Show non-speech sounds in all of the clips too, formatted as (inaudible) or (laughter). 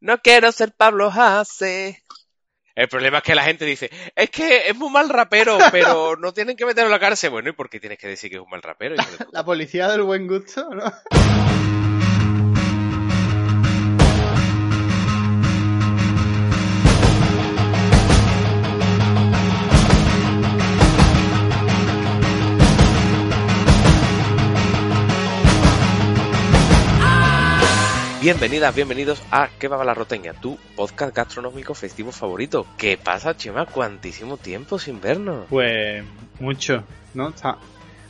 No quiero ser Pablo Hasse. El problema es que la gente dice, es que es muy mal rapero, (laughs) pero no tienen que meterlo en la cárcel. Bueno, ¿y por qué tienes que decir que es un mal rapero? puta? (laughs) La policía del buen gusto, ¿no? Bienvenidas, bienvenidos a ¿Qué va la roteña? Tu podcast gastronómico festivo favorito. ¿Qué pasa, Chema? ¿Cuantísimo tiempo sin vernos? Pues mucho, ¿no? Está-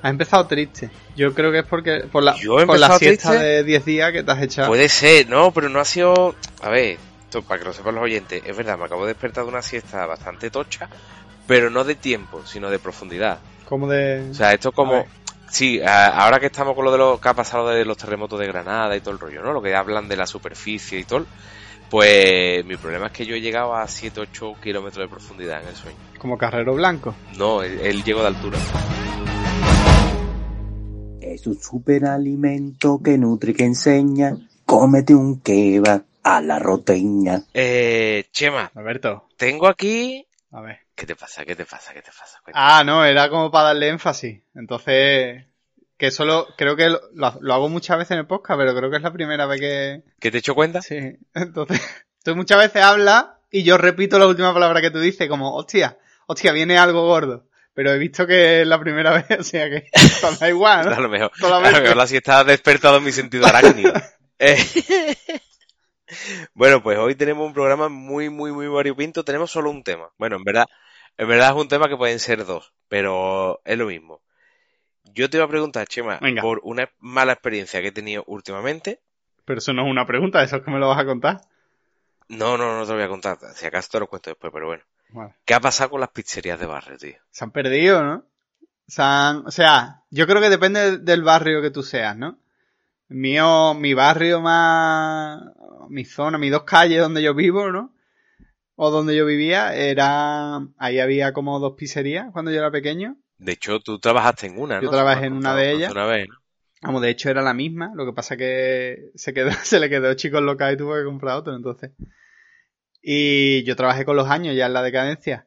Has empezado triste. Yo creo que es porque por la, Yo he por la siesta triste. de 10 días que te has echado. Puede ser, no, pero no ha sido... A ver, esto para que lo sepan los oyentes, es verdad, me acabo de despertar de una siesta bastante tocha, pero no de tiempo, sino de profundidad. Como de... O sea, esto como... Sí, ahora que estamos con lo de lo que ha pasado de los terremotos de Granada y todo el rollo, ¿no? Lo que hablan de la superficie y todo, pues mi problema es que yo he llegado a 7-8 kilómetros de profundidad en el sueño. como carrero blanco. No, él, él llegó de altura. Es un superalimento que nutre y que enseña. Cómete un kebab a la roteña. Eh, Chema, Alberto, tengo aquí... a ver. ¿Qué te pasa? ¿Qué te pasa? ¿Qué te pasa? Cuéntame. Ah, no, era como para darle énfasis. Entonces, que solo, creo que lo, hago muchas veces en el podcast, pero creo que es la primera vez que... ¿Qué te he hecho cuenta? Sí, (laughs) entonces, tú muchas veces hablas y yo repito la última palabra que tú dices, como, hostia, hostia, viene algo gordo. Pero he visto que es la primera (laughs) vez, o sea que da igual, A ¿no? lo (laughs) mejor, a lo mejor la siesta ha despertado mi sentido arácnido. Eh, bueno, pues hoy tenemos un programa muy, muy, muy variopinto. Tenemos solo un tema. Bueno, en verdad, en verdad es un tema que pueden ser dos, pero es lo mismo. Yo te iba a preguntar, Chema, Venga. por una mala experiencia que he tenido últimamente. Pero eso no es una pregunta, eso es que me lo vas a contar. No, no, no te lo voy a contar. Si acaso te lo cuento después, pero bueno. Bueno, ¿Qué ha pasado con las pizzerías de barrio, tío? se han perdido, ¿no? Se han- o sea, yo creo que depende del barrio que tú seas, ¿no? Mío, mi barrio más, mi zona, mis dos calles donde yo vivo, ¿no? O donde yo vivía, era, ahí había como dos pizzerías cuando yo era pequeño. De hecho, tú trabajaste en una, ¿no? Yo trabajé en una de más ellas. Una vez, ¿no? Vamos, de hecho era la misma, lo que pasa que se quedó, (laughs) se le quedó chico local y tuvo que comprar otro, entonces. Y yo trabajé con los años ya en la decadencia.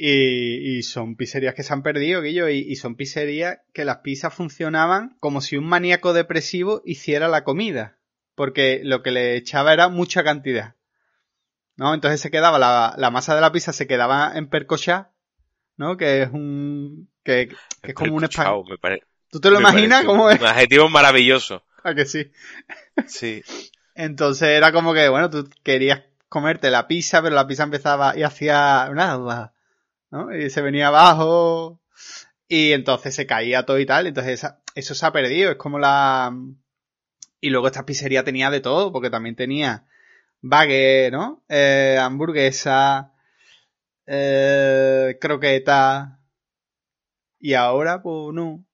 Y, y son pizzerías que se han perdido, Guillo, y, y son pizzerías que las pizzas funcionaban como si un maníaco depresivo hiciera la comida. Porque lo que le echaba era mucha cantidad. ¿No? Entonces se quedaba, la, la masa de la pizza se quedaba en percochá, ¿no? Que es un, que, que es como un me pare- ¿Tú te lo me imaginas cómo es? Un adjetivo maravilloso. (laughs) ¿A que sí? Sí. Entonces era como que, bueno, tú querías comerte la pizza, pero la pizza empezaba y hacía nada, ¿no? Y se venía abajo y entonces se caía todo y tal. Entonces esa- eso se ha perdido. Es como la... Y luego esta pizzería tenía de todo, porque también tenía baguette, ¿no? Eh, hamburguesa, eh, croqueta. Y ahora, pues no.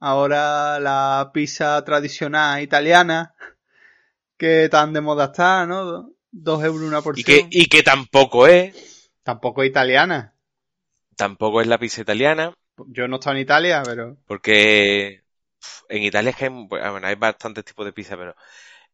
Ahora la pizza tradicional italiana, que tan de moda está, ¿no? Dos euros una Y porción. que, y que tampoco es, Tampoco italiana. tampoco es la pizza italiana, Yo no he estado en Italia, pero... porque en Italia es que hay, bueno, hay bastantes tipos de pizza, pero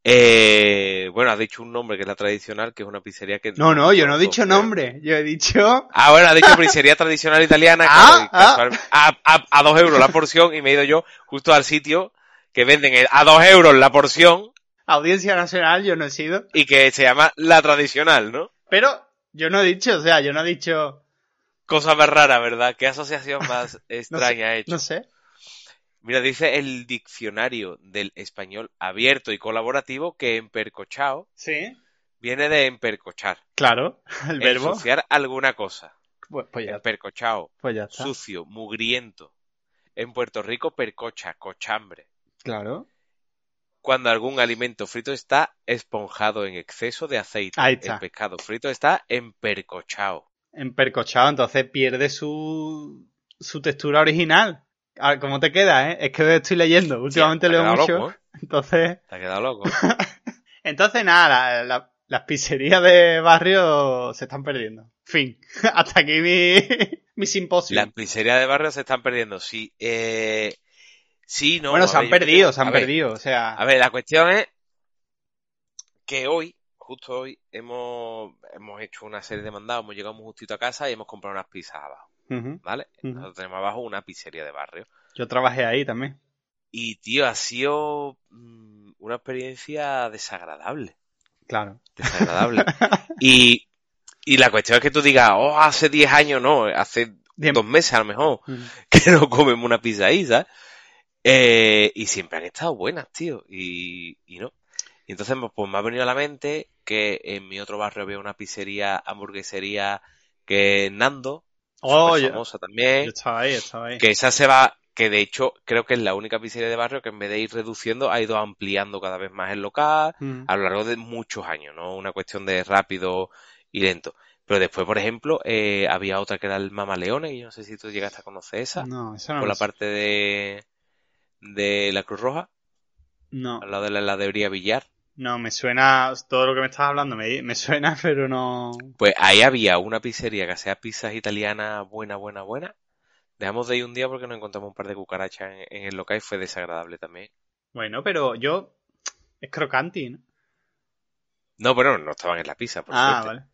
eh, bueno, has dicho un nombre que es la tradicional, que es una pizzería que No, no, yo no he dicho nombre. Yo he dicho... Ah, bueno, has dicho (laughs) pizzería tradicional italiana, Ah, claro, casual- a, a, a dos euros la porción, y me he ido yo justo al sitio que venden el- a dos euros la porción Audiencia Nacional, yo no he sido. y que se llama la tradicional, ¿no? Pero yo no he dicho, o sea, yo no he dicho... Cosa más rara, ¿verdad? ¿Qué asociación más (laughs) extraña ha hecho? No sé. Mira, dice el diccionario del español abierto y colaborativo que empercochao Sí. viene de empercochar. Claro, (laughs) el verbo. Ensuciar alguna cosa. Pues, pues ya, Empercochao. pues ya está. Sucio, mugriento. En Puerto Rico, percocha, cochambre. Claro. Cuando algún alimento frito está esponjado en exceso de aceite. Ahí está. El pescado frito está empercochao. Empercochado, entonces pierde su, su textura original. A ver, ¿Cómo te queda, eh? Es que estoy leyendo. Últimamente leo mucho. loco, ¿eh? (laughs) Entonces, Te ha quedado loco. (laughs) entonces nada, la- la- las pizzerías de barrio se están perdiendo. Fin. (laughs) Hasta aquí mi, mi simposio. Las pizzerías de barrio se están perdiendo. Sí, eh, sí, no. bueno, se han perdido, se han ver, perdido. O sea, A ver, la cuestión es que hoy justo hoy hemos, hemos hecho una serie de mandados, hemos llegado muy justito a casa y hemos comprado unas pizzas abajo, ¿vale? Nosotros tenemos abajo una pizzería de barrio. Yo trabajé ahí también. Y, tío, ha sido mm, una experiencia desagradable. Claro. Desagradable. (laughs) y, y la cuestión es que tú digas, oh, hace 10 años no, hace Bien. dos meses a lo mejor, (laughs) que no comemos una pizza ahí, ¿sabes? Eh, y siempre han estado buenas, tío. Y, y no. Y entonces, pues, pues me ha venido a la mente que en mi otro barrio había una pizzería, hamburguesería, que es Nando, Oh, yo, famosa también. yo estaba ahí, estaba ahí. Que esa se va, que de hecho creo que es la única pizzería de barrio que en vez de ir reduciendo ha ido ampliando cada vez más el local Ujú. a lo largo de muchos años, no una cuestión de rápido y lento. Pero después, por ejemplo, eh, había otra que era el Mama Leone, y no sé si tú llegaste a conocer esa, No, eso no por la sé. parte de, de la Cruz Roja, No, al lado de la heladería Villar. No, me suena, todo lo que me estás hablando me, me suena, (laughs) pero no... Pues ahí había una pizzería que hacía pizzas italianas buena, buena, buena. Dejamos de ir un día porque nos encontramos un par de cucarachas en, en el local y fue desagradable también. Bueno, pero yo... Es crocanti, ¿no? No, pero no estaban en la pizza, por ah, suerte. vale.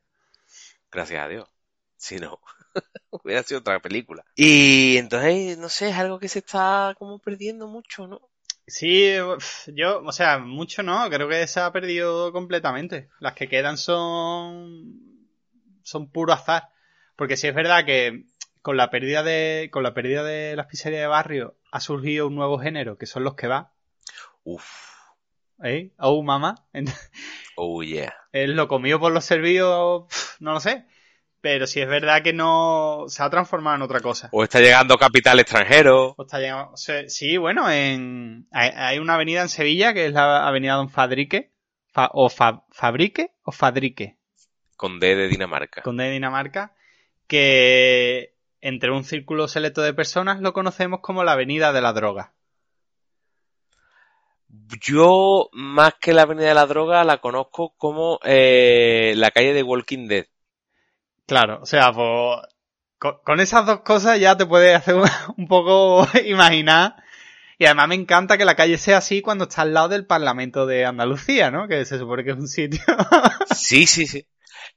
Gracias a Dios. Si no, (laughs) hubiera sido otra película. Y entonces, no sé, es algo que se está como perdiendo mucho, ¿no? Sí, yo, o sea, mucho no, creo que se ha perdido completamente. Las que quedan son son puro azar, porque sí es verdad que con la pérdida de con la pérdida de las pizzerías de barrio ha surgido un nuevo género que son los que va, Uf, ¿eh? Oh, mamá, (laughs) oh yeah. es lo comido por los servidos, no lo sé, pero sí es verdad que no se ha transformado en otra cosa. O está llegando capital extranjero. O está llegando- sí, bueno, en, hay, hay una avenida en Sevilla que es la avenida Don Fadrique, Fa- o Fa- Fabrique o Fadrique, Con D de Dinamarca. conde de Dinamarca, que entre un círculo selecto de personas lo conocemos como la avenida de la droga. Yo, más que la Avenida de la Droga, la conozco como eh, la calle de Walking Dead. Claro, o sea, pues con, con esas dos cosas ya te puedes hacer un, (laughs) un poco imaginar. Y además me encanta que la calle sea así cuando está al lado del Parlamento de Andalucía, ¿no? Que se supone que es un sitio. (laughs) Sí, sí, sí.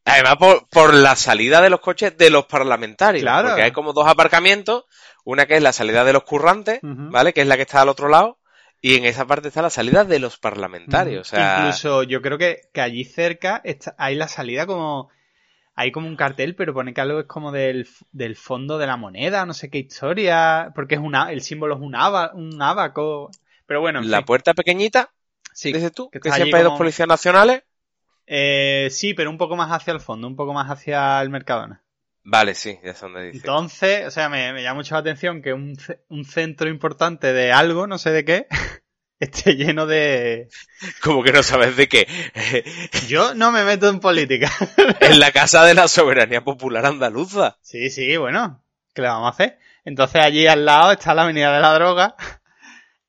Además, por, por la salida de los coches de los parlamentarios. Claro. Porque hay como dos aparcamientos. Una que es la salida de los currantes. ¿vale? Que es la que está al otro lado. Y en esa parte está la salida de los parlamentarios. O sea, Incluso yo creo que, que allí cerca está, hay la salida como... Hay como un cartel, pero pone que algo es como del, del fondo de la moneda, no sé qué historia, porque es una, el símbolo es un, aba- un abaco. Pero bueno, en la fin, puerta pequeñita, sí, dices tú, que que, siempre hay dos policías nacionales. Eh, sí, pero un poco más hacia el fondo, un poco más hacia el Mercadona. Vale, sí, ya sé dónde dice. Entonces, o sea, me, me llama mucho la atención que un, un centro importante de algo, no sé de qué, (laughs) esté lleno de... Como que no sabes de qué. Yo no me meto en política. (laughs) en la Casa de la Soberanía Popular Andaluza. Sí, sí, bueno, ¿qué le vamos a hacer? Entonces allí al lado está la Avenida de la Droga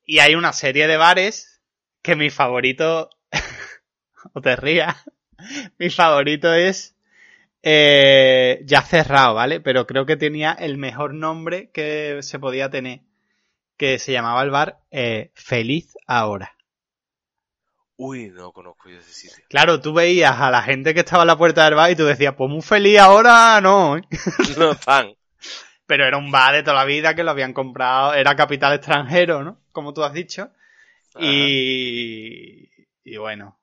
y hay una serie de bares que mi favorito, (laughs) o te rías, (laughs) mi favorito es eh, ya cerrado, ¿vale? Pero creo que tenía el mejor nombre que se podía tener, que se llamaba el bar eh, Feliz Ahora. Uy, no conozco yo ese sitio. Claro, tú veías a la gente que estaba en la puerta del bar y tú decías, pues muy feliz ahora, no. ¿eh? (laughs) No están. Pero era un bar de toda la vida que lo habían comprado, era capital extranjero, ¿no? Como tú has dicho. Y, y bueno,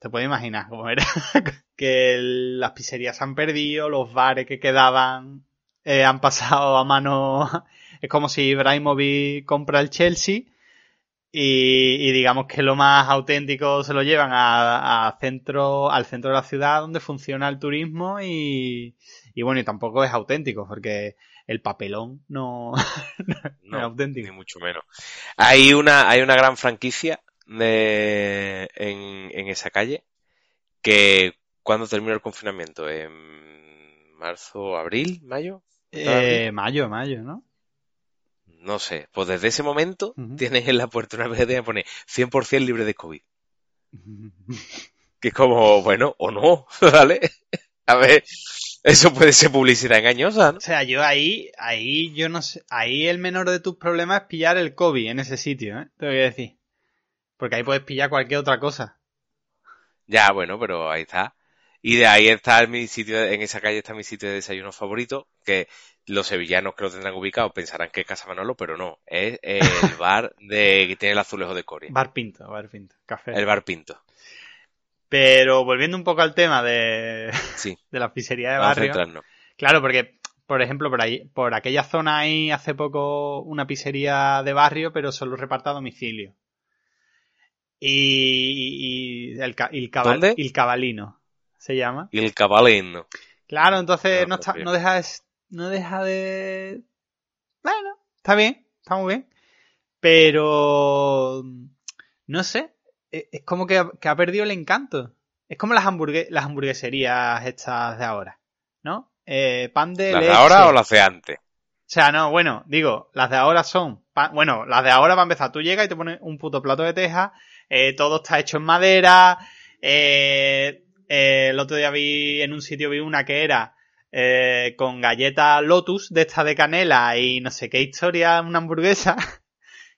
te puedes imaginar cómo era. (laughs) que el- las pizzerías se han perdido, los bares que quedaban eh, han pasado a mano. Es como si Ibrahimovic compra el Chelsea y, y digamos que lo más auténtico se lo llevan a, a centro, al centro de la ciudad donde funciona el turismo y, y bueno, y tampoco es auténtico porque el papelón no, (laughs) no es auténtico. Ni mucho menos. Hay una, hay una gran franquicia de, en, en esa calle que cuando terminó el confinamiento, en marzo, abril, mayo, Eh, mayo, mayo, ¿no? No sé, pues desde ese momento tienes en la puerta una vez que pone 100% libre de COVID. (laughs) Que es como, bueno, o no, (laughs) ¿vale? A ver, eso puede ser publicidad engañosa, ¿no? O sea, yo ahí, ahí, yo no sé, ahí el menor de tus problemas es pillar el COVID en ese sitio, ¿eh? Te voy a decir. Porque ahí puedes pillar cualquier otra cosa. Ya, bueno, pero ahí está. Y de ahí está mi sitio, en esa calle está mi sitio de desayuno favorito, que los sevillanos que lo tendrán ubicado pensarán que es Casa Manolo, pero no, es el (laughs) bar de que tiene el azulejo de Coria. Bar Pinto, Bar Pinto, café. El bar Pinto. Pero volviendo un poco al tema de, (laughs) Sí, de la pizzería de vamos barrio. Claro, porque, por ejemplo, por ahí, por aquella zona hay hace poco una pizzería de barrio, pero solo reparta a domicilio. Y, y el, el, cabal- el cabalino se llama. Y el cabaleno. Claro, entonces No, no, está- no deja de, no deja de. Bueno, está bien, está muy bien. Pero. No sé. e- Es como que ha, que ha perdido el encanto. Es como las, hamburgue- las hamburgueserías estas de ahora. ¿No? Eh, pan de ¿Las de ahora o las de antes? O sea, no, bueno, digo, las de ahora son. pa- Bueno, las de ahora va a empezar. Tú llegas y te pones un puto plato de teja. eh, todo está hecho en madera. eh, eh, el otro día vi en un sitio vi una que era eh, con galletas Lotus de esta de canela y no sé qué historia, una hamburguesa. (laughs)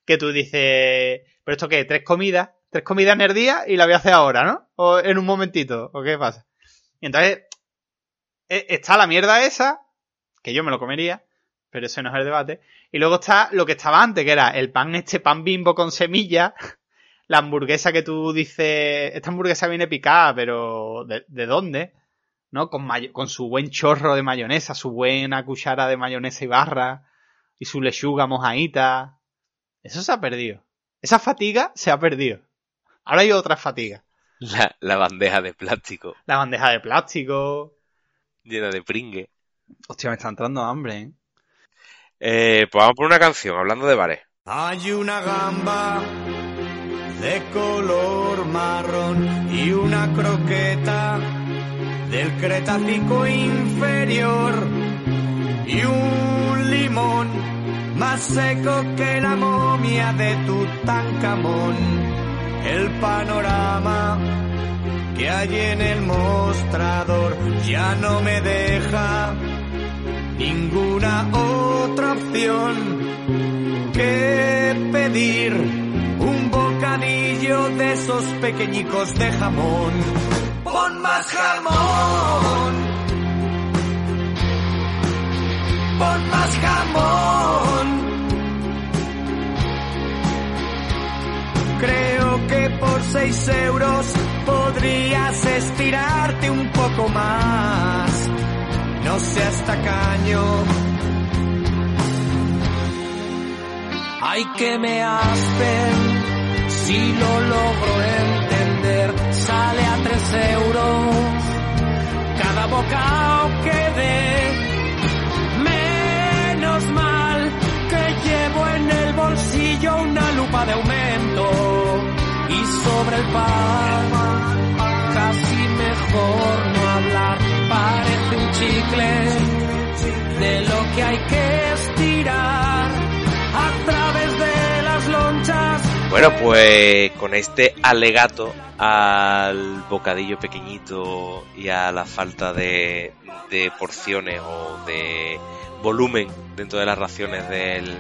Que tú dices, ¿pero esto qué? ¿Tres comidas? ¿Tres comidas en el día y la voy a hacer ahora, ¿no? O en un momentito, ¿o qué pasa? Y entonces, eh, está la mierda esa, que yo me lo comería, pero ese no es el debate. Y luego está lo que estaba antes, que era el pan, este pan bimbo con semilla, la hamburguesa que tú dices, esta hamburguesa viene picada, pero ¿de, de dónde? ¿No? Con, con su buen chorro de mayonesa, su buena cuchara de mayonesa y barra, y su lechuga mojadita. Eso se ha perdido. Esa fatiga se ha perdido. Ahora hay otra fatiga. La, la bandeja de plástico La bandeja de plástico. llena de pringue. Hostia, me está entrando hambre, ¿eh? Eh, pues vamos por una canción, hablando de bares. Hay una gamba de color marrón y una croqueta del Cretácico inferior y un limón más seco que la momia de Tutankamón. El panorama que hay en el mostrador ya no me deja ninguna otra opción que pedir bocadillo de esos pequeñicos de jamón. Pon más jamón. Pon más jamón. Creo que por seis euros podrías estirarte un poco más. No seas tacaño. Ay, que me aspen, si lo logro entender, sale a tres euros cada bocado que dé. Menos mal que llevo en el bolsillo una lupa de aumento y sobre el pan casi mejor no hablar, parece un chicle Bueno, pues con este alegato al bocadillo pequeñito y a la falta de, de porciones o de volumen dentro de las raciones del,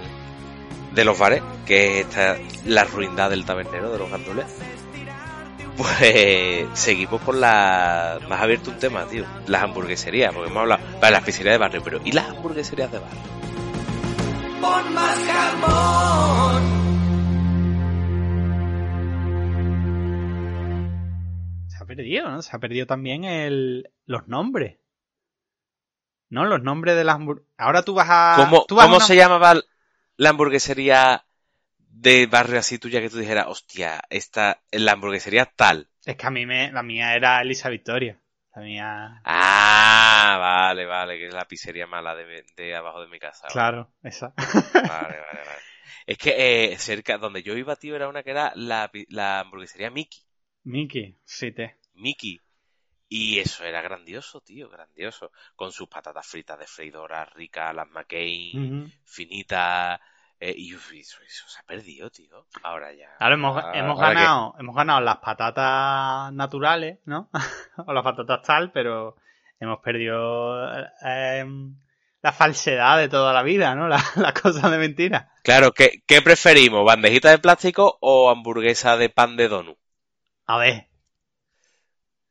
de los bares, que es esta, la ruindad del tabernero, de los gandules, pues seguimos con la... Más abierto un tema, tío. Las hamburgueserías, porque hemos hablado... Vale, las pizzerías de barrio, pero ¿y las hamburgueserías de barrio? Perdido, ¿no? Se ha perdido también el, los nombres. ¿No? Los nombres de las hamburguesas. Ahora tú vas a. ¿Cómo, a cómo una- se llamaba la hamburguesería de barrio así tuya que tú dijeras, hostia, esta es la hamburguesería tal? Es que a mí me. La mía era Elisa Victoria. La mía. Ah, vale, vale, que es la pizzería mala de, de abajo de mi casa. Vale, Claro, esa. Vale, vale, vale. Es que eh, cerca donde yo iba, tío, era una que era la, la hamburguesería Mickey. Miki, sí te. Mickey. Y eso era grandioso, tío, grandioso. Con sus patatas fritas de freidora ricas, las McCain, Ujú. finitas. eh, y eso, eso se ha perdido, tío. Ahora ya. Ahora hemos, hemos que- ganado, hemos ganado las patatas naturales, ¿no? (laughs) o las patatas tal, pero hemos perdido eh, em, la falsedad de toda la vida, ¿no? (laughs) La- Las cosas de mentira. Claro, ¿qué, ¿qué preferimos? ¿Bandejita de plástico o hamburguesa de pan de donut? A ver,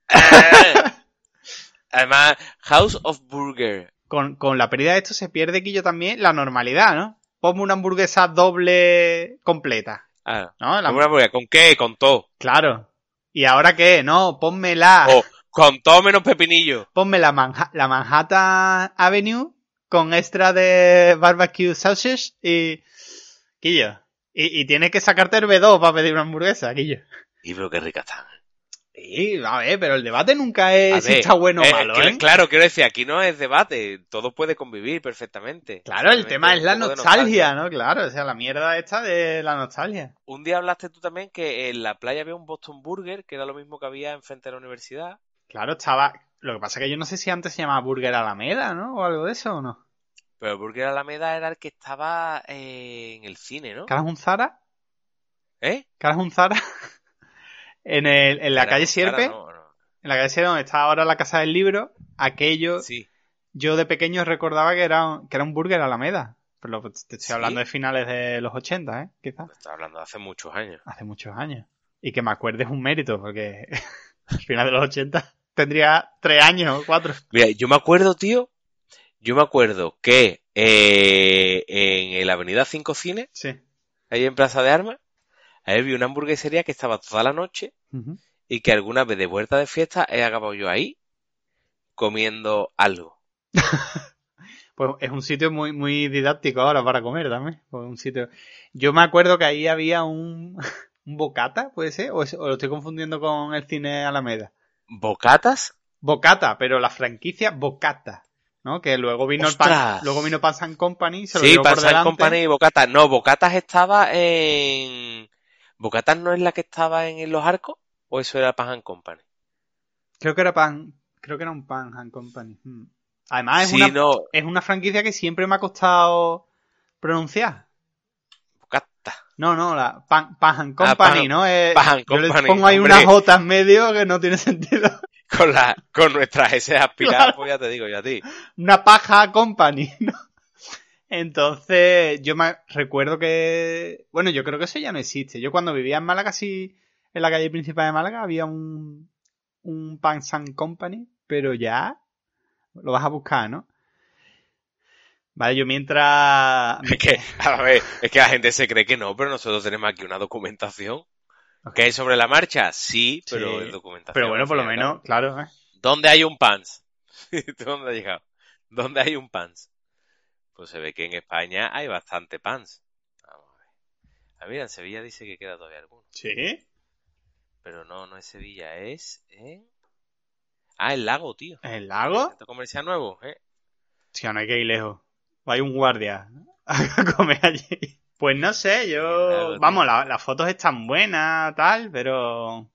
(laughs) Además, House of Burger. Con, con la pérdida de esto se pierde, Quillo, también la normalidad, ¿no? Ponme una hamburguesa doble completa, Ah, ¿no? La- ¿Una hamburguesa? ¿Con qué? Con todo. Claro. ¿Y ahora qué? No, ponme la, O con todo menos pepinillo. ponme la, la Manhattan Avenue con extra de barbecue sausage y... Quillo. Y, y tienes que sacarte el B2 para pedir una hamburguesa, Quillo. Y pero qué rica están. Sí, a ver, pero el debate nunca es si está bueno o eh, malo, ¿eh? Claro, quiero decir, aquí no es debate, todo puede convivir perfectamente. Claro, el tema es la nostalgia, ¿no? Claro, o sea, la mierda esta de la nostalgia. Un día hablaste tú también que en la playa había un Boston Burger, que era lo mismo que había enfrente de la universidad. Claro, estaba... Lo que pasa es que yo no sé si antes se llamaba Burger Alameda, ¿no? O algo de eso, ¿o no? Pero el Burger Alameda era el que estaba eh, en el cine, ¿no? ¿Que ahora es un Zara? ¿Eh? ¿Que ahora es un Zara? (laughs) en, el, en la calle Sierpe, no, no. en la calle Sierpe donde está ahora la Casa del Libro, aquello... Sí. Yo de pequeño recordaba que era, un- que era un Burger Alameda. Pero lo- te estoy ¿Sí? hablando de finales de los 80, ¿eh? Quizás. Estaba hablando de hace muchos años. Hace muchos años. Y que me acuerde es un mérito, porque (laughs) al final de los 80 tendría tres años o cuatro. Mira, yo me acuerdo, tío, yo me acuerdo que eh, en la avenida 5 Cines, Sí. ahí en Plaza de Armas, ahí vi una hamburguesería que estaba toda la noche y que alguna vez de vuelta de fiesta he acabado yo ahí comiendo algo. (laughs) Pues es un sitio muy, muy didáctico ahora para comer también. Pues un sitio. Yo me acuerdo que ahí había un, (laughs) un bocata, puede ser, o, es- o lo estoy confundiendo con el cine Alameda. ¿Bocatas? Bocata, pero la franquicia Bocata, ¿no? Que luego vino el pan, ¡Ostras! luego vino Pans and Company, se lo Sí, llevó por delante. Company y Bocatas. No, Bocatas estaba en... ¿Bocatas no es la que estaba en, Los Arcos? ¿O eso era Pan Company? Creo que era pan, creo que era un Pan and Company. Mm. Además es sí, una, no, es una franquicia que siempre me ha costado pronunciar. Bocata. No, no, la Pan, Pan and Ah, Company, Pan- ¿no? Es- Pan and yo le Company, pongo ahí unas J en medio que no tiene sentido. Con, la, con nuestras S aspiradas, Claro. pues ya te digo yo a ti. Una paja company, ¿no? Entonces, yo me recuerdo que, bueno, yo creo que eso ya no existe. Yo cuando vivía en Málaga, sí, en la calle principal de Málaga, había un, un Pans and Company, pero ya lo vas a buscar, ¿no? Vale, yo mientras... Es que, a ver, es que la gente se cree que no, pero nosotros tenemos aquí una documentación. ¿Que hay sobre la marcha? Sí, pero Sí, es documentación. Pero bueno, por lo menos, claro, ¿eh? ¿Dónde hay un pants? (laughs) ¿Dónde ha llegado? ¿Dónde hay un pants? Pues se ve que en España hay bastante pants. Vamos a ver. Ah, mira, en Sevilla dice que queda todavía alguno. Sí. Pero no, no es Sevilla, es en... Ah, el lago, tío. ¿El lago? Centro comercial nuevo, ¿eh? Sí, no hay que ir lejos. Hay un guardia (laughs) a comer allí. Pues no sé, yo... Tío. Vamos, la- las fotos están buenas, tal, pero...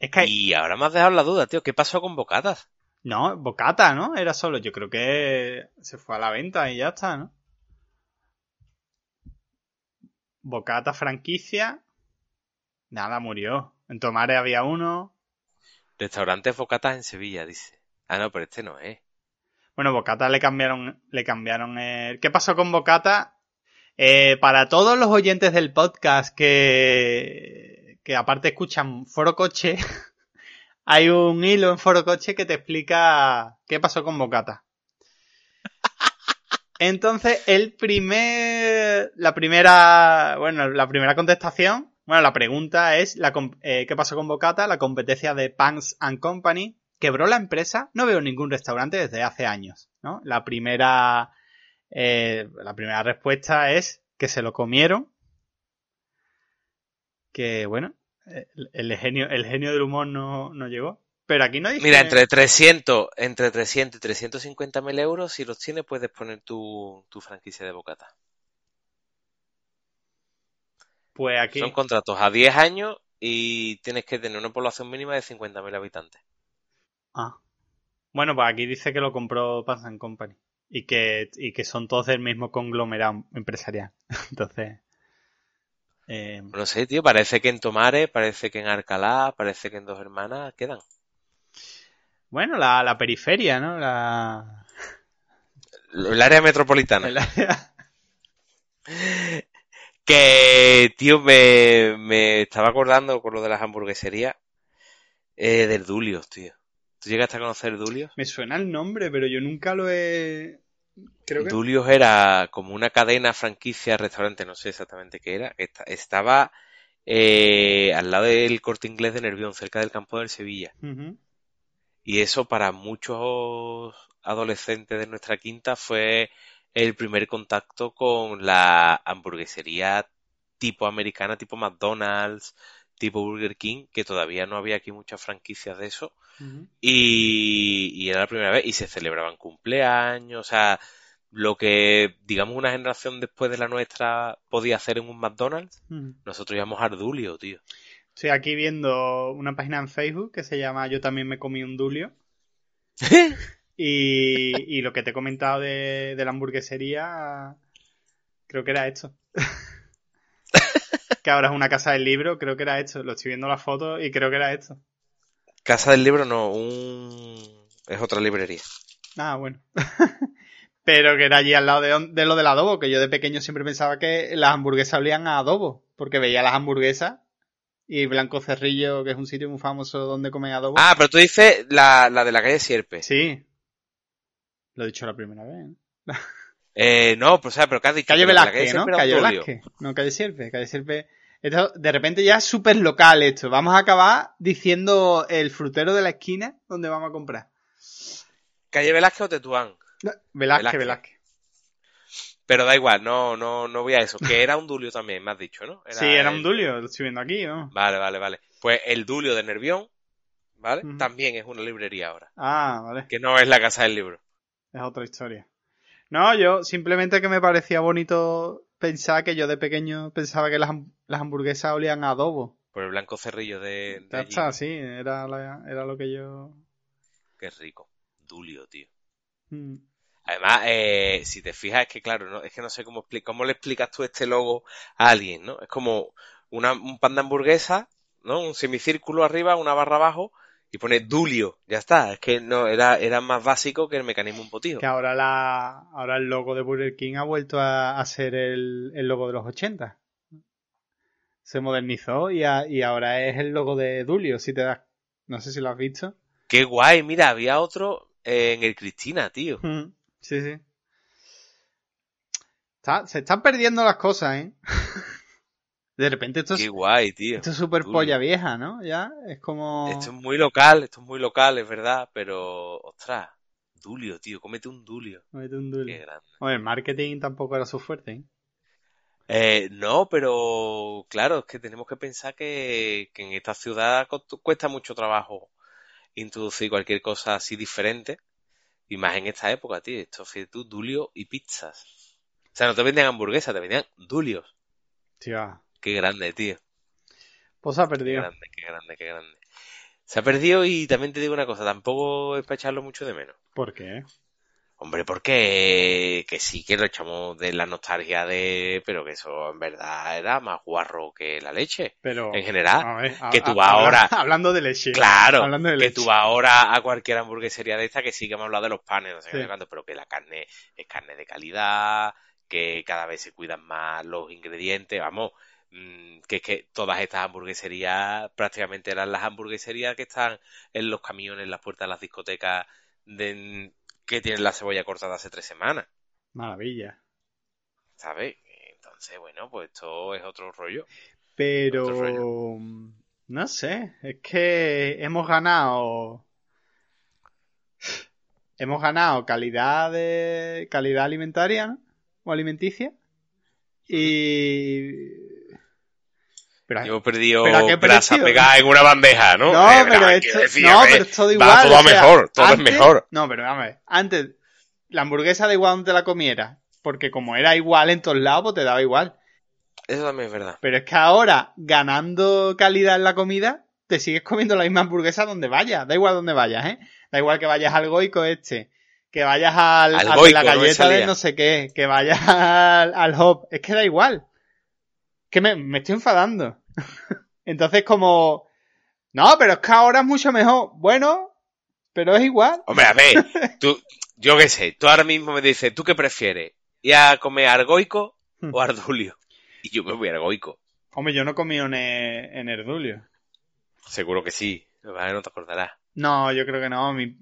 Es que... Y ahora me has dejado la duda, tío. ¿Qué pasó con Bocatas? No, Bocata, ¿no? Era solo. Yo creo que se fue a la venta y ya está, ¿no? Bocata franquicia. Nada, murió. En Tomare había uno. Restaurantes Bocatas en Sevilla, dice. Ah, no, pero este no es. Bueno, Bocata le cambiaron, le cambiaron el... ¿Qué pasó con Bocata? Eh, para todos los oyentes del podcast que, que aparte escuchan Foro Coche, (laughs) hay un hilo en Foro Coche que te explica qué pasó con Bocata. Entonces, el primer, la primera, bueno, la primera contestación, bueno, la pregunta es, la, eh, ¿qué pasó con Bocata? La competencia de Pans and Company. ¿Quebró la empresa? No veo ningún restaurante desde hace años, ¿no? La primera, eh, la primera respuesta es que se lo comieron. Que, bueno, el, el genio, el genio del humor no, no llegó. Pero aquí no dice... Mira, entre 300, entre 300 y 350 mil euros, si los tienes, puedes poner tu, tu franquicia de bocata. Pues aquí... Son contratos a 10 años y tienes que tener una población mínima de 50.000 habitantes. Ah. Bueno, pues aquí dice que lo compró Pans and Company. Y que, y que son todos del mismo conglomerado empresarial. (laughs) Entonces. Eh, No sé, tío, parece que en Tomares, parece que en Alcalá, parece que en Dos Hermanas quedan. bueno, la, la periferia, ¿no? La. El área metropolitana. el área- (laughs) Que, tío, me, me estaba acordando con lo de las hamburgueserías eh, del Dulios, tío. ¿Tú llegaste a conocer Dulio? Me suena el nombre, pero yo nunca lo he... Creo que... Dulio era como una cadena, franquicia, restaurante, no sé exactamente qué era. Estaba eh, al lado del corte inglés de Nervión, cerca del campo del Sevilla. Y eso para muchos adolescentes de nuestra quinta fue el primer contacto con la hamburguesería tipo americana, tipo McDonald's, tipo Burger King, que todavía no había aquí muchas franquicias de eso. Y, y era la primera vez y se celebraban cumpleaños, o sea, lo que, digamos, una generación después de la nuestra podía hacer en un McDonald's, nosotros íbamos a Ardulio, tío. Estoy aquí viendo una página en Facebook que se llama Yo también me comí un dulio. (laughs) Y, y lo que te he comentado de, de la hamburguesería, creo que era esto. Que ahora es una casa del libro, creo que era esto. Lo estoy viendo las fotos y creo que era esto. Casa del Libro no, un... es otra librería. Ah, bueno. (laughs) Pero que era allí al lado de lo del adobo, que yo de pequeño siempre pensaba que las hamburguesas olían a adobo, porque veía las hamburguesas y Blanco Cerrillo, que es un sitio muy famoso donde comen adobo. Ah, pero tú dices la, la de la calle Sierpe. Sí. Lo he dicho la primera vez. ¿eh? (laughs) Eh, no, pero, o sea, pero ¿qué has dicho? Calle Velázquez, ¿no? Era Calle. Velázquez. No, Calle Sierpe. Calle Sierpe. Esto, de repente ya es súper local esto. Vamos a acabar diciendo el frutero de la esquina donde vamos a comprar. Calle Velázquez o Tetuán. Velázquez, Velázquez. Velázquez. Pero da igual, no, no, no voy a eso. Que era un Dulio también, me has dicho, ¿no? sí, era el- un dulio. Lo estoy viendo aquí, ¿no? Vale, vale, vale. Pues el Dulio de Nervión, ¿vale? También es una librería ahora. Ah, vale. Que no es la casa del libro. Es otra historia. No, yo simplemente que me parecía bonito pensar que yo de pequeño pensaba que las, las hamburguesas olían a adobo. Por el blanco cerrillo de, de Ya está, sí, era, la- era lo que yo... Qué rico. Dulio, tío. Mm. Además, eh, si te fijas, es que claro, no, es que no sé cómo, cómo le explicas tú este logo a alguien, ¿no? Es como una, un pan de hamburguesa, ¿no? Un semicírculo arriba, una barra abajo, y pone Dulio. Ya está. Es que no, era, era más básico que el mecanismo un potijo. Que ahora, la, ahora el logo de Burger King ha vuelto a, a ser el, el logo de los 80. Se modernizó y, a- y ahora es el logo de Dulio, si te das... No sé si lo has visto. Qué guay, mira, había otro eh, en el Cristina, tío. Mm, (laughs) Sí, sí. Está- se están perdiendo las cosas, ¿eh? (laughs) De repente esto Qué es guay, tío. esto es súper polla vieja, ¿no? Ya, es como... Esto es muy local, esto es muy local, es verdad, pero, ostras, Dulio, tío, cómete un Dulio. Mete un Qué Dulio. grande. Bueno, el marketing tampoco era su fuerte, ¿eh? Eh, no, pero claro, es que tenemos que pensar que, que en esta ciudad cuesta mucho trabajo introducir cualquier cosa así diferente. Y más en esta época, tío. Esto, fíjate tú, Dulio y pizzas. O sea, no te vendían hamburguesas, te vendían Dulios. Tío, Qué grande, tío. pues se ha Qué perdido. grande, qué grande, qué grande. Se ha perdido y también te digo una cosa, tampoco es para echarlo mucho de menos. ¿Por qué? Hombre, porque que sí que lo echamos de la nostalgia de, pero que eso en verdad era más guarro que la leche. Pero... En general, a ver, que tú vas ahora- (laughs) Hablando de leche. Claro, Hablando de que leche. tú vas ahora a cualquier hamburguesería de esta que sí que hemos hablado de los panes, no sé qué, Sí. sé cuánto, pero que la carne es carne de calidad, que cada vez se cuidan más los ingredientes, vamos, que es que todas estas hamburgueserías prácticamente eran las hamburgueserías que están en los camiones, en las puertas de las discotecas de- que tienen la cebolla cortada hace tres semanas, Maravilla. ¿sabes? Entonces, bueno, pues esto es otro rollo. Pero... Otro rollo. No sé, es que hemos ganado... Hemos ganado calidad de calidad alimentaria ¿no? o alimenticia y pero, Hemos perdido pero ¿a qué grasa precio? pegada en una bandeja, ¿no? No, Eh, pero esto, no, pero es todo va igual. todo o sea, mejor, todo antes- es mejor. No, pero vamos a ver. Antes, la hamburguesa da igual donde la comiera. Porque como era igual en todos lados, pues te daba igual. Eso también es verdad. Pero es que ahora, ganando calidad en la comida, te sigues comiendo la misma hamburguesa donde vayas. Da igual donde vayas, ¿eh? Da igual que vayas al goico este. Que vayas al, Al al de Goico, la no galleta de salía. no sé qué. Que vayas (laughs) al, al hop. Es que da igual. Que me, me estoy enfadando. (laughs) Entonces como... No, pero es que ahora es mucho mejor. Bueno, pero es igual. Hombre, a ver, (laughs) tú, yo qué sé, tú ahora mismo me dices, ¿tú qué prefieres? ¿Ir a comer argoico o ardulio? Y yo me voy a argoico. Hombre, yo no comido en, en Erdulio. Seguro que sí. Vale, no te acordarás. No, yo creo que no. mi-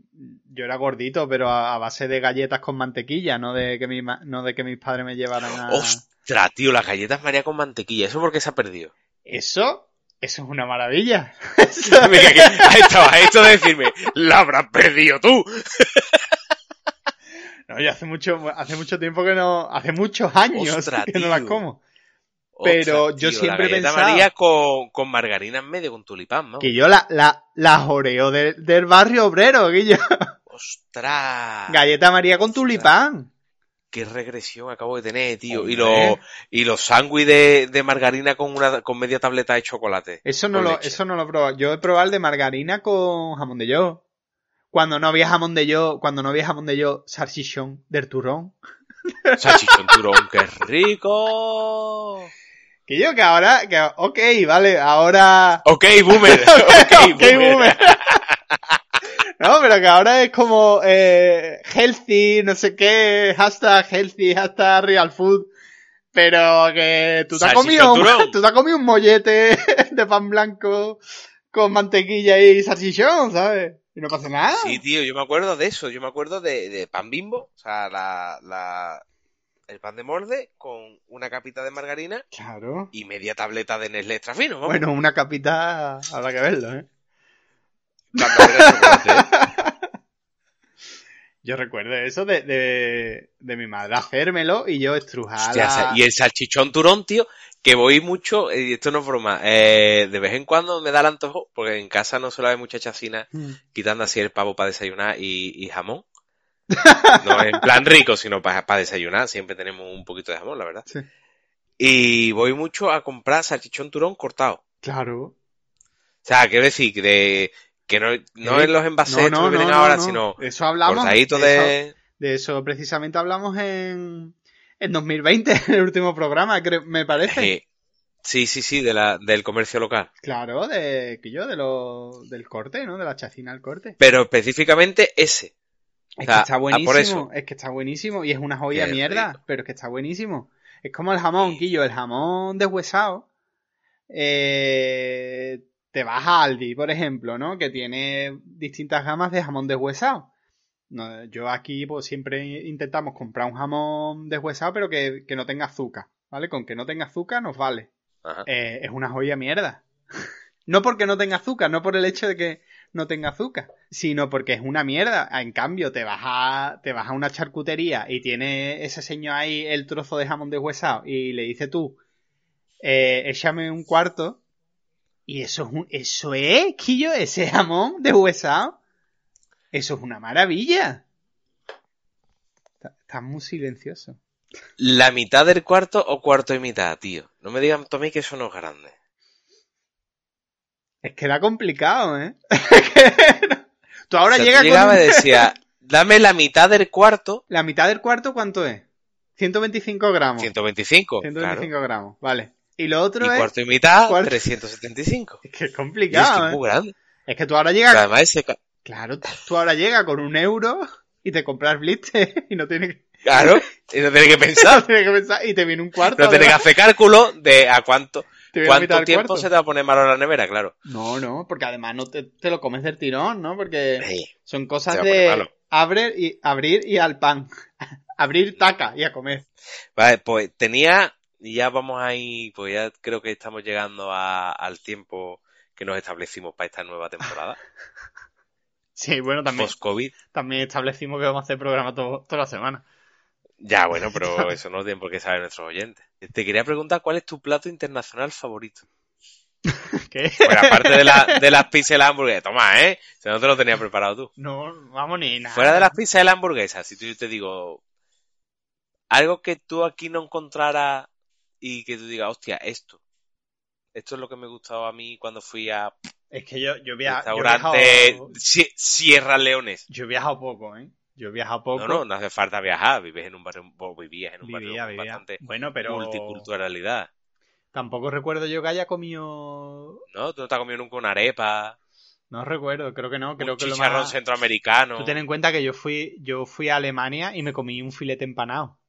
Yo era gordito, pero a, a base de galletas con mantequilla, no de que mi no de que mis padres me llevaran a. Ostras, tío, las galletas María con mantequilla. ¿Eso por qué se ha perdido? Eso, eso es una maravilla. Mira, que estaba esto de decirme, la habrás perdido tú. No, yo hace mucho, hace mucho tiempo que no, hace muchos años que no las como. Pero yo tío, siempre la galleta pensaba- María con, con margarina en medio, con tulipán, ¿no? Que yo la, la, la joreo de- del barrio obrero, Guillo. Ostras. Galleta María con tulipán. Qué regresión acabo de tener, tío. Y los, y los sándwiches de, de margarina con una, con media tableta de chocolate. Eso no lo, leche. eso no lo he probado. Yo he probado el de margarina con jamón de yo. Cuando no había jamón de yo, cuando no había jamón de yo, salchichón del turrón. Salchichón (laughs) turón, qué rico. Que yo que ahora, que, ok, vale, ahora... Ok, boomer. (laughs) Ok, Ok, boomer. No, pero que ahora es como eh, healthy, no sé qué, hashtag healthy, hashtag real food. Pero que tú te has comido, un, (laughs) tú te has comido un mollete (laughs) de pan blanco con mantequilla y salchichón, ¿sabes? Y no pasa nada. Sí, tío, yo me acuerdo de eso. Yo me acuerdo de, de pan bimbo. O sea, la, la, el pan de morde con una capita de margarina Claro. y media tableta de Nestlé extra fino. Vamos. Bueno, una capita habrá que verlo, ¿eh? (laughs) Yo recuerdo eso de, de, de mi madre hacérmelo y yo estrujar la- y el salchichón turón, tío, que voy mucho, eh, y esto no es broma, eh, de vez en cuando me da el antojo, porque en casa no suele haber mucha chacina, Mm. quitando así el pavo para desayunar y, y jamón. (laughs) No en plan rico, sino para desayunar, siempre tenemos un poquito de jamón, la verdad. Sí. Y voy mucho a comprar salchichón turón cortado. Claro. O sea, quiero decir de, que no, no Eh, en los envases No, que vienen ahora, no. sino Eso hablamos. de eso- de... De eso precisamente hablamos en, en 2020, en (laughs) el último programa, creo, me parece. Eh, sí, sí, sí, de la, del comercio local. Claro, de que yo, de lo, del corte, ¿no? De la chacina al corte. Pero específicamente ese. Es sea, que está por buenísimo, eso. es que está buenísimo y es una joya Qué mierda, rico. pero es que está buenísimo. Es como el jamón, Sí. Quillo, el jamón deshuesado. Eh, te vas a Aldi, por ejemplo, ¿no? Que tiene distintas gamas de jamón deshuesado. No, yo aquí pues siempre intentamos comprar un jamón deshuesado, pero que, que no tenga azúcar, ¿vale? Con que no tenga azúcar nos vale. Eh, es una joya mierda. (laughs) no porque no tenga azúcar, no por el hecho de que no tenga azúcar, sino porque es una mierda. En cambio, te vas a, te vas a una charcutería y tiene ese señor ahí el trozo de jamón deshuesado y le dice tú, eh, échame un cuarto. Y eso es un, eso es, Quillo, ese jamón deshuesado. Eso es una maravilla. Está, está muy silencioso. ¿La mitad del cuarto o cuarto y mitad, tío? No me digan Tommy que eso no es grande. Es que era complicado, ¿eh? (laughs) Tú ahora O sea, tú llegas llegaba con y decía, dame la mitad del cuarto, La mitad del cuarto, ¿cuánto es? 125 gramos. 125, 125 claro. gramos, vale. Y lo otro Y es... cuarto y mitad, cuarto- 375. (laughs) Es que es Tío, es que complicado, es ¿eh? muy grande. Es que tú ahora Pero llegas... además ese... Claro, tú ahora llegas con un euro y te compras blister (laughs) y no tienes que, Claro, y no que (laughs) tienes que pensar y te viene un cuarto. No tiene que hacer cálculo de a cuánto, cuánto tiempo se te va a poner malo la nevera, claro. No, no, porque además no te, te lo comes del tirón, ¿no? Porque Sí. son cosas de abrir y, abrir y al pan. abrir taca y a comer. Vale, pues tenía, y ya vamos ahí, pues ya creo que estamos llegando a- al tiempo que nos establecimos para esta nueva temporada, (laughs) Sí, bueno, también, post-COVID. también establecimos que vamos a hacer programa todo, toda la semana. Ya, bueno, (laughs) pero eso no tienen por qué saber nuestros oyentes. Te quería preguntar cuál es tu plato internacional favorito. (laughs) ¿Qué? Pues aparte de, la, de las pizzas y las hamburguesas, toma, ¿eh? Si no te lo tenías preparado tú. No, vamos ni nada. Fuera de las pizzas y las hamburguesas, si tú yo te digo algo que tú aquí no encontraras y que tú digas, hostia, esto. Esto es lo que me gustaba a mí cuando fui a Es que yo, yo, via- yo he restaurante viajado... Sierra Leones. Yo he viajado poco, ¿eh? Yo he viajado poco. No, no, no hace falta viajar, vives en un barrio, vos vivías en un Vivía, barrio vivía. bastante Bueno, pero multiculturalidad. tampoco recuerdo yo que haya comido... ¿No? Tú no te has comido nunca una arepa, No recuerdo, creo que no. Creo un que lo chicharrón más... centroamericano. Tú ten en cuenta que yo fui, yo fui a Alemania y me comí un filete empanado.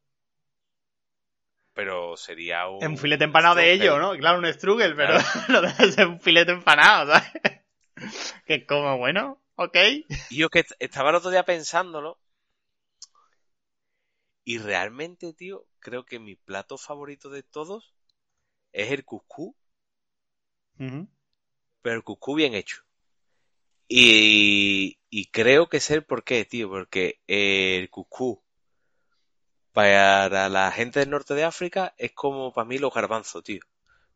Pero sería un... Es un filete empanado de ello, ¿no? Claro, un strugel, pero ser (laughs) un filete empanado, ¿sabes? (laughs) que como, bueno, ok. Y yo que est- estaba el otro día pensándolo. Y realmente, tío, creo que mi plato favorito de todos es el cuscús, Ujú. pero el cuscús bien hecho. Y, y creo que sé el por qué, tío, porque el cuscús para la gente del norte de África es como para mí los garbanzos, tío.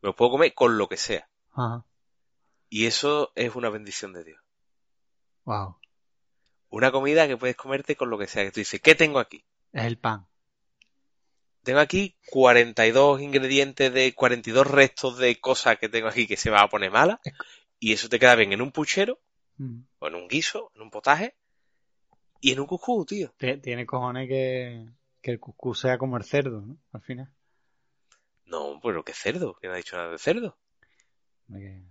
Me los puedo comer con lo que sea. Ajá. Y eso es una bendición de Dios. Wow. Una comida que puedes comerte con lo que sea. Que tú dices, ¿qué tengo aquí? Es el pan. Tengo aquí 42 ingredientes de 42 restos de cosas que tengo aquí que se va a poner mala. Y eso te queda bien en un puchero, Ujú. o en un guiso, en un potaje, y en un cuscús, tío. Tie- Tiene cojones que, que el cuscús sea como el cerdo, ¿no? Al final. No, pero qué cerdo, que no ha dicho nada de cerdo. Que,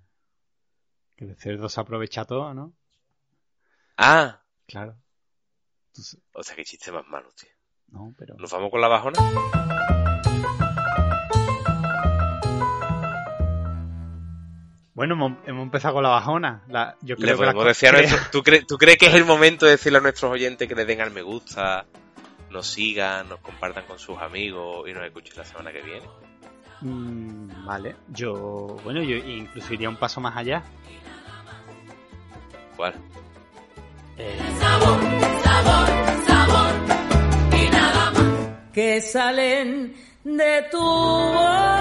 que el cerdo se aprovecha todo, ¿no? Ah, Claro. Entonces, o sea, qué chiste más malo, tío. no, pero... ¿Nos vamos con la bajona? Bueno, hemos, empezado con la bajona. La, yo Le creo que la podemos decir a crea- nuestro- (laughs) ¿tú, crees, ¿Tú crees que es el momento de decirle a nuestros oyentes que le den al me gusta, nos sigan, nos compartan con sus amigos y nos escuchen la semana que viene? Mm, vale. Yo, bueno, yo incluso iría un paso más allá. ¿Cuál? Eh, que salen de tu boca